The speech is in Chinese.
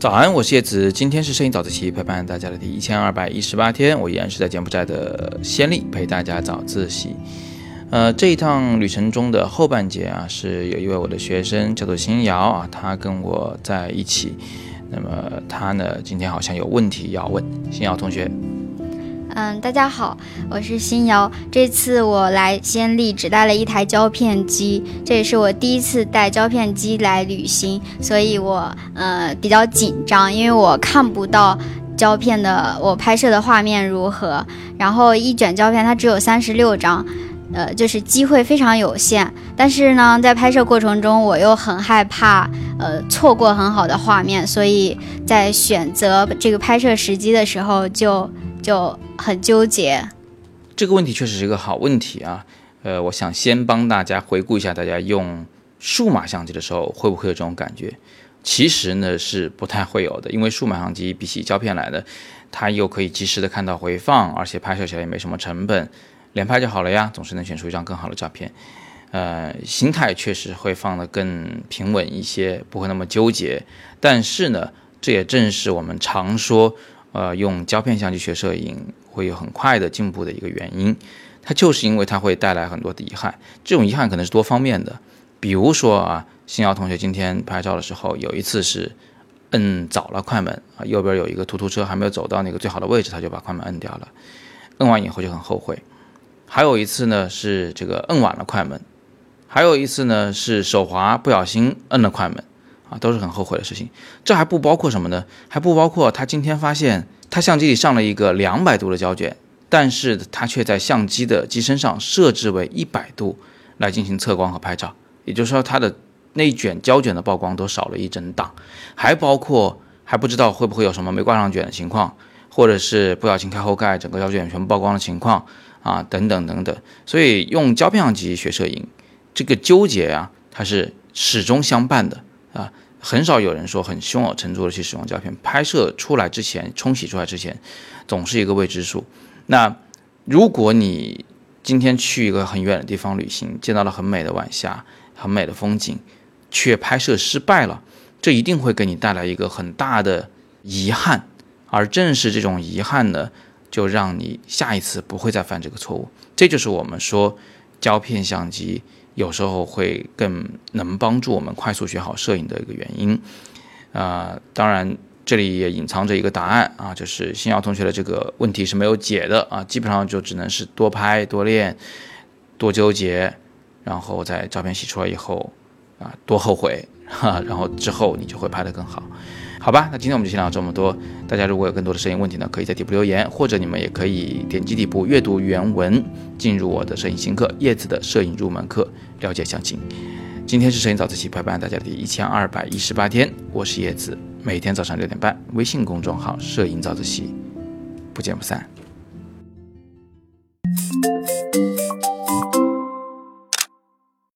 早安，我是叶子，今天是摄影早自习陪伴大家的第一千二百一十八天，我依然是在柬埔寨的先例陪大家早自习。呃，这一趟旅程中的后半节啊，是有一位我的学生叫做新瑶啊，他跟我在一起。那么他呢，今天好像有问题要问，新瑶同学。嗯，大家好，我是新瑶。这次我来先例只带了一台胶片机，这也是我第一次带胶片机来旅行，所以我呃比较紧张，因为我看不到胶片的我拍摄的画面如何。然后一卷胶片它只有三十六张，呃，就是机会非常有限。但是呢，在拍摄过程中我又很害怕呃错过很好的画面，所以在选择这个拍摄时机的时候就就。很纠结，这个问题确实是一个好问题啊。呃，我想先帮大家回顾一下，大家用数码相机的时候会不会有这种感觉？其实呢是不太会有的，因为数码相机比起胶片来的，它又可以及时的看到回放，而且拍摄起来也没什么成本，连拍就好了呀，总是能选出一张更好的照片。呃，心态确实会放得更平稳一些，不会那么纠结。但是呢，这也正是我们常说，呃，用胶片相机学摄影。会有很快的进步的一个原因，它就是因为它会带来很多的遗憾。这种遗憾可能是多方面的，比如说啊，新瑶同学今天拍照的时候，有一次是摁早了快门啊，右边有一个突突车还没有走到那个最好的位置，他就把快门摁掉了，摁完以后就很后悔。还有一次呢是这个摁晚了快门，还有一次呢是手滑不小心摁了快门啊，都是很后悔的事情。这还不包括什么呢？还不包括他今天发现。他相机里上了一个两百度的胶卷，但是他却在相机的机身上设置为一百度来进行测光和拍照，也就是说，他的内卷胶卷的曝光都少了一整档，还包括还不知道会不会有什么没挂上卷的情况，或者是不小心开后盖，整个胶卷全部曝光的情况啊，等等等等。所以用胶片相机学摄影，这个纠结啊，它是始终相伴的啊。很少有人说很胸有成竹的去使用胶片拍摄出来之前冲洗出来之前，总是一个未知数。那如果你今天去一个很远的地方旅行，见到了很美的晚霞、很美的风景，却拍摄失败了，这一定会给你带来一个很大的遗憾。而正是这种遗憾呢，就让你下一次不会再犯这个错误。这就是我们说胶片相机。有时候会更能帮助我们快速学好摄影的一个原因，啊，当然这里也隐藏着一个答案啊，就是新耀同学的这个问题是没有解的啊，基本上就只能是多拍多练，多纠结，然后在照片洗出来以后啊，多后悔，哈，然后之后你就会拍得更好。好吧，那今天我们就先聊这么多。大家如果有更多的摄影问题呢，可以在底部留言，或者你们也可以点击底部阅读原文，进入我的摄影新课《叶子的摄影入门课》，了解详情。今天是摄影早自习陪伴大家的第一千二百一十八天，我是叶子，每天早上六点半，微信公众号“摄影早自习”，不见不散。